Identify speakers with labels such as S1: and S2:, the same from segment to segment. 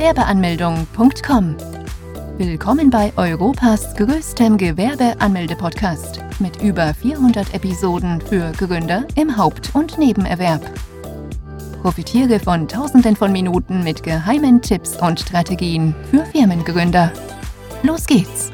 S1: Gewerbeanmeldung.com. Willkommen bei Europas größtem Gewerbeanmelde-Podcast mit über 400 Episoden für Gründer im Haupt- und Nebenerwerb. Profitiere von Tausenden von Minuten mit geheimen Tipps und Strategien für Firmengründer. Los geht's!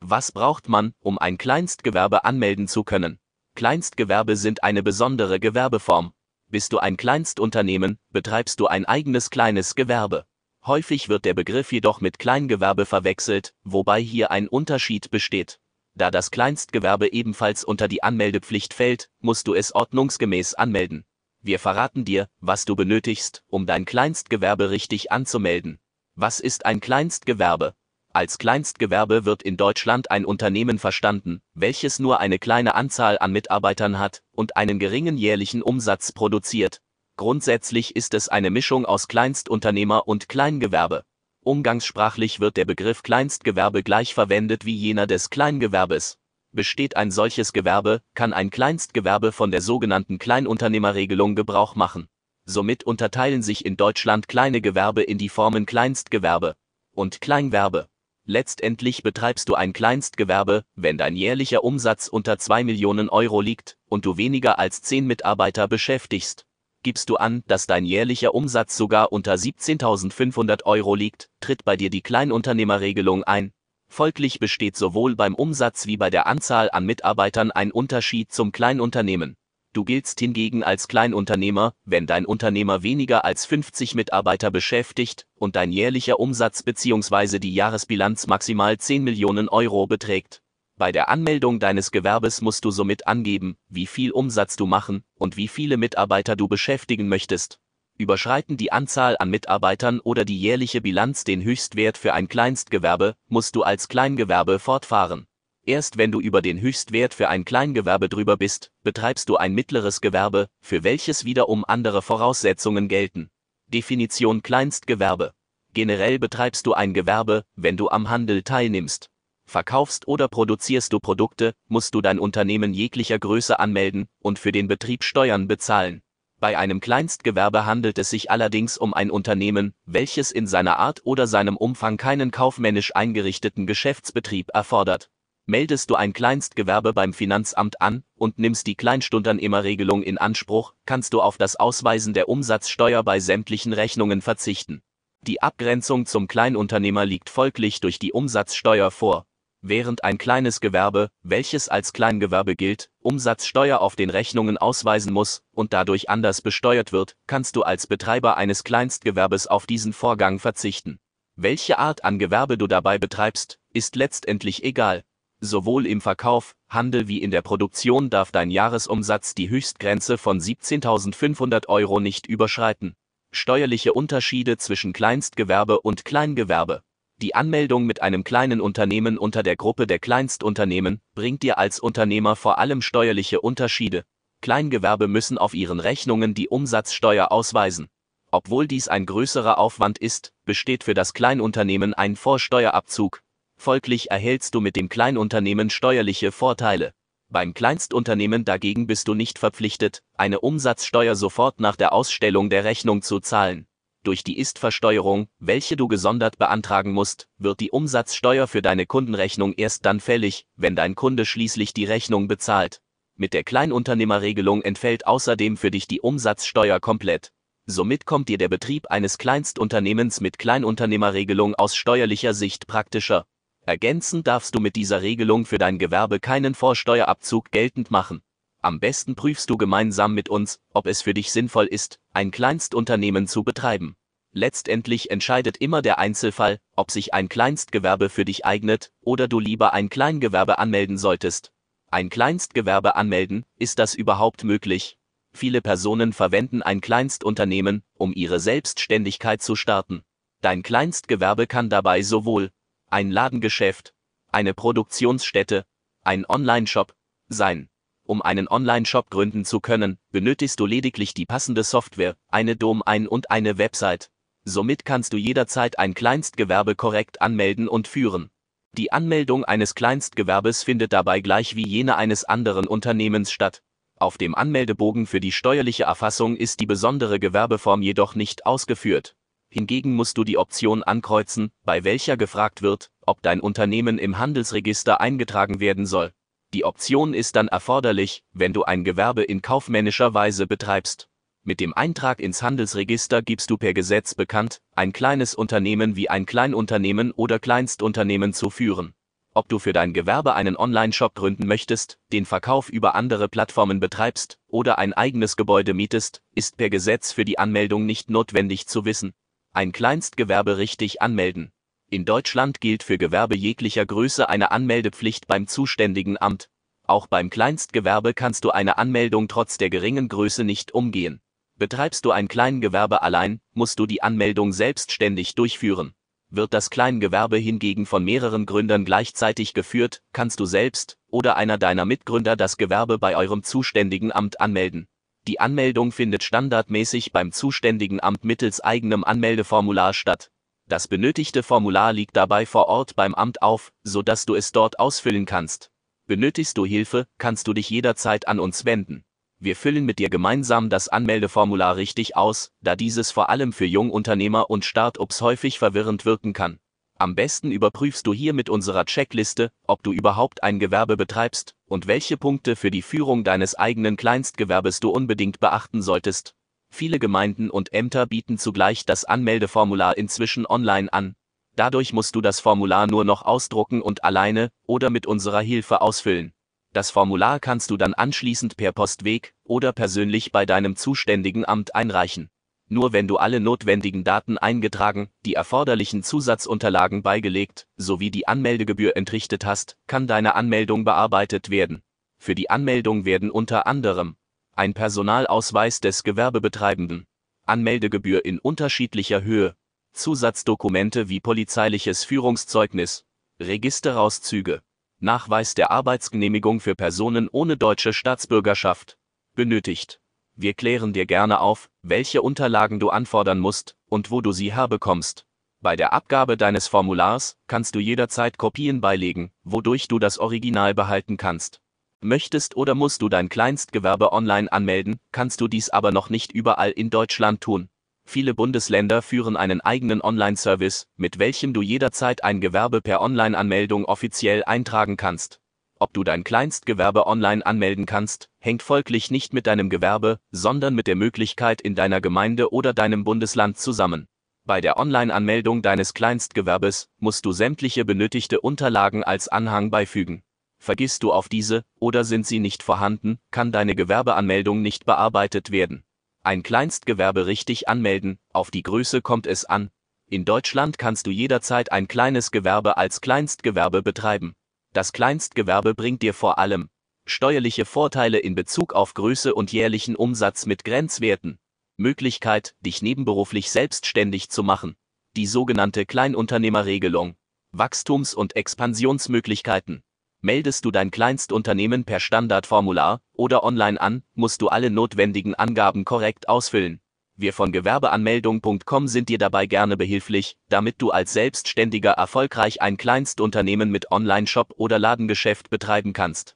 S2: Was braucht man, um ein Kleinstgewerbe anmelden zu können? Kleinstgewerbe sind eine besondere Gewerbeform. Bist du ein Kleinstunternehmen, betreibst du ein eigenes kleines Gewerbe. Häufig wird der Begriff jedoch mit Kleingewerbe verwechselt, wobei hier ein Unterschied besteht. Da das Kleinstgewerbe ebenfalls unter die Anmeldepflicht fällt, musst du es ordnungsgemäß anmelden. Wir verraten dir, was du benötigst, um dein Kleinstgewerbe richtig anzumelden. Was ist ein Kleinstgewerbe? Als Kleinstgewerbe wird in Deutschland ein Unternehmen verstanden, welches nur eine kleine Anzahl an Mitarbeitern hat und einen geringen jährlichen Umsatz produziert. Grundsätzlich ist es eine Mischung aus Kleinstunternehmer und Kleingewerbe. Umgangssprachlich wird der Begriff Kleinstgewerbe gleich verwendet wie jener des Kleingewerbes. Besteht ein solches Gewerbe, kann ein Kleinstgewerbe von der sogenannten Kleinunternehmerregelung Gebrauch machen. Somit unterteilen sich in Deutschland kleine Gewerbe in die Formen Kleinstgewerbe und Kleingewerbe. Letztendlich betreibst du ein Kleinstgewerbe, wenn dein jährlicher Umsatz unter 2 Millionen Euro liegt und du weniger als 10 Mitarbeiter beschäftigst. Gibst du an, dass dein jährlicher Umsatz sogar unter 17.500 Euro liegt, tritt bei dir die Kleinunternehmerregelung ein. Folglich besteht sowohl beim Umsatz wie bei der Anzahl an Mitarbeitern ein Unterschied zum Kleinunternehmen. Du giltst hingegen als Kleinunternehmer, wenn dein Unternehmer weniger als 50 Mitarbeiter beschäftigt und dein jährlicher Umsatz bzw. die Jahresbilanz maximal 10 Millionen Euro beträgt. Bei der Anmeldung deines Gewerbes musst du somit angeben, wie viel Umsatz du machen und wie viele Mitarbeiter du beschäftigen möchtest. Überschreiten die Anzahl an Mitarbeitern oder die jährliche Bilanz den Höchstwert für ein Kleinstgewerbe, musst du als Kleingewerbe fortfahren. Erst wenn du über den Höchstwert für ein Kleingewerbe drüber bist, betreibst du ein mittleres Gewerbe, für welches wiederum andere Voraussetzungen gelten. Definition Kleinstgewerbe. Generell betreibst du ein Gewerbe, wenn du am Handel teilnimmst. Verkaufst oder produzierst du Produkte, musst du dein Unternehmen jeglicher Größe anmelden und für den Betrieb Steuern bezahlen. Bei einem Kleinstgewerbe handelt es sich allerdings um ein Unternehmen, welches in seiner Art oder seinem Umfang keinen kaufmännisch eingerichteten Geschäftsbetrieb erfordert. Meldest du ein Kleinstgewerbe beim Finanzamt an und nimmst die Kleinstunternehmerregelung in Anspruch, kannst du auf das Ausweisen der Umsatzsteuer bei sämtlichen Rechnungen verzichten. Die Abgrenzung zum Kleinunternehmer liegt folglich durch die Umsatzsteuer vor. Während ein kleines Gewerbe, welches als Kleingewerbe gilt, Umsatzsteuer auf den Rechnungen ausweisen muss und dadurch anders besteuert wird, kannst du als Betreiber eines Kleinstgewerbes auf diesen Vorgang verzichten. Welche Art an Gewerbe du dabei betreibst, ist letztendlich egal. Sowohl im Verkauf, Handel wie in der Produktion darf dein Jahresumsatz die Höchstgrenze von 17.500 Euro nicht überschreiten. Steuerliche Unterschiede zwischen Kleinstgewerbe und Kleingewerbe. Die Anmeldung mit einem kleinen Unternehmen unter der Gruppe der Kleinstunternehmen bringt dir als Unternehmer vor allem steuerliche Unterschiede. Kleingewerbe müssen auf ihren Rechnungen die Umsatzsteuer ausweisen. Obwohl dies ein größerer Aufwand ist, besteht für das Kleinunternehmen ein Vorsteuerabzug, Folglich erhältst du mit dem Kleinunternehmen steuerliche Vorteile. Beim Kleinstunternehmen dagegen bist du nicht verpflichtet, eine Umsatzsteuer sofort nach der Ausstellung der Rechnung zu zahlen. Durch die Ist-Versteuerung, welche du gesondert beantragen musst, wird die Umsatzsteuer für deine Kundenrechnung erst dann fällig, wenn dein Kunde schließlich die Rechnung bezahlt. Mit der Kleinunternehmerregelung entfällt außerdem für dich die Umsatzsteuer komplett. Somit kommt dir der Betrieb eines Kleinstunternehmens mit Kleinunternehmerregelung aus steuerlicher Sicht praktischer. Ergänzend darfst du mit dieser Regelung für dein Gewerbe keinen Vorsteuerabzug geltend machen. Am besten prüfst du gemeinsam mit uns, ob es für dich sinnvoll ist, ein Kleinstunternehmen zu betreiben. Letztendlich entscheidet immer der Einzelfall, ob sich ein Kleinstgewerbe für dich eignet oder du lieber ein Kleingewerbe anmelden solltest. Ein Kleinstgewerbe anmelden, ist das überhaupt möglich? Viele Personen verwenden ein Kleinstunternehmen, um ihre Selbstständigkeit zu starten. Dein Kleinstgewerbe kann dabei sowohl ein Ladengeschäft, eine Produktionsstätte, ein Online-Shop sein. Um einen Online-Shop gründen zu können, benötigst du lediglich die passende Software, eine Domain und eine Website. Somit kannst du jederzeit ein Kleinstgewerbe korrekt anmelden und führen. Die Anmeldung eines Kleinstgewerbes findet dabei gleich wie jene eines anderen Unternehmens statt. Auf dem Anmeldebogen für die steuerliche Erfassung ist die besondere Gewerbeform jedoch nicht ausgeführt. Hingegen musst du die Option ankreuzen, bei welcher gefragt wird, ob dein Unternehmen im Handelsregister eingetragen werden soll. Die Option ist dann erforderlich, wenn du ein Gewerbe in kaufmännischer Weise betreibst. Mit dem Eintrag ins Handelsregister gibst du per Gesetz bekannt, ein kleines Unternehmen wie ein Kleinunternehmen oder Kleinstunternehmen zu führen. Ob du für dein Gewerbe einen Online-Shop gründen möchtest, den Verkauf über andere Plattformen betreibst oder ein eigenes Gebäude mietest, ist per Gesetz für die Anmeldung nicht notwendig zu wissen. Ein Kleinstgewerbe richtig anmelden. In Deutschland gilt für Gewerbe jeglicher Größe eine Anmeldepflicht beim zuständigen Amt. Auch beim Kleinstgewerbe kannst du eine Anmeldung trotz der geringen Größe nicht umgehen. Betreibst du ein Kleingewerbe allein, musst du die Anmeldung selbstständig durchführen. Wird das Kleingewerbe hingegen von mehreren Gründern gleichzeitig geführt, kannst du selbst oder einer deiner Mitgründer das Gewerbe bei eurem zuständigen Amt anmelden. Die Anmeldung findet standardmäßig beim zuständigen Amt mittels eigenem Anmeldeformular statt. Das benötigte Formular liegt dabei vor Ort beim Amt auf, so dass du es dort ausfüllen kannst. Benötigst du Hilfe, kannst du dich jederzeit an uns wenden. Wir füllen mit dir gemeinsam das Anmeldeformular richtig aus, da dieses vor allem für Jungunternehmer und Startups häufig verwirrend wirken kann. Am besten überprüfst du hier mit unserer Checkliste, ob du überhaupt ein Gewerbe betreibst und welche Punkte für die Führung deines eigenen Kleinstgewerbes du unbedingt beachten solltest. Viele Gemeinden und Ämter bieten zugleich das Anmeldeformular inzwischen online an. Dadurch musst du das Formular nur noch ausdrucken und alleine oder mit unserer Hilfe ausfüllen. Das Formular kannst du dann anschließend per Postweg oder persönlich bei deinem zuständigen Amt einreichen. Nur wenn du alle notwendigen Daten eingetragen, die erforderlichen Zusatzunterlagen beigelegt, sowie die Anmeldegebühr entrichtet hast, kann deine Anmeldung bearbeitet werden. Für die Anmeldung werden unter anderem ein Personalausweis des Gewerbebetreibenden, Anmeldegebühr in unterschiedlicher Höhe, Zusatzdokumente wie polizeiliches Führungszeugnis, Registerauszüge, Nachweis der Arbeitsgenehmigung für Personen ohne deutsche Staatsbürgerschaft benötigt. Wir klären dir gerne auf, welche Unterlagen du anfordern musst und wo du sie herbekommst. Bei der Abgabe deines Formulars kannst du jederzeit Kopien beilegen, wodurch du das Original behalten kannst. Möchtest oder musst du dein Kleinstgewerbe online anmelden, kannst du dies aber noch nicht überall in Deutschland tun. Viele Bundesländer führen einen eigenen Online-Service, mit welchem du jederzeit ein Gewerbe per Online-Anmeldung offiziell eintragen kannst. Ob du dein Kleinstgewerbe online anmelden kannst, hängt folglich nicht mit deinem Gewerbe, sondern mit der Möglichkeit in deiner Gemeinde oder deinem Bundesland zusammen. Bei der Online-Anmeldung deines Kleinstgewerbes musst du sämtliche benötigte Unterlagen als Anhang beifügen. Vergisst du auf diese oder sind sie nicht vorhanden, kann deine Gewerbeanmeldung nicht bearbeitet werden. Ein Kleinstgewerbe richtig anmelden, auf die Größe kommt es an. In Deutschland kannst du jederzeit ein kleines Gewerbe als Kleinstgewerbe betreiben. Das Kleinstgewerbe bringt dir vor allem steuerliche Vorteile in Bezug auf Größe und jährlichen Umsatz mit Grenzwerten, Möglichkeit, dich nebenberuflich selbstständig zu machen, die sogenannte Kleinunternehmerregelung, Wachstums- und Expansionsmöglichkeiten. Meldest du dein Kleinstunternehmen per Standardformular oder online an, musst du alle notwendigen Angaben korrekt ausfüllen. Wir von Gewerbeanmeldung.com sind dir dabei gerne behilflich, damit du als Selbstständiger erfolgreich ein Kleinstunternehmen mit Online-Shop oder Ladengeschäft betreiben kannst.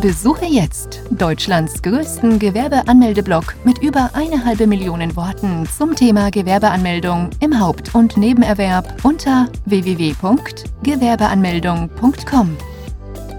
S1: Besuche jetzt Deutschlands größten Gewerbeanmeldeblock mit über eine halbe Million Worten zum Thema Gewerbeanmeldung im Haupt- und Nebenerwerb unter www.gewerbeanmeldung.com.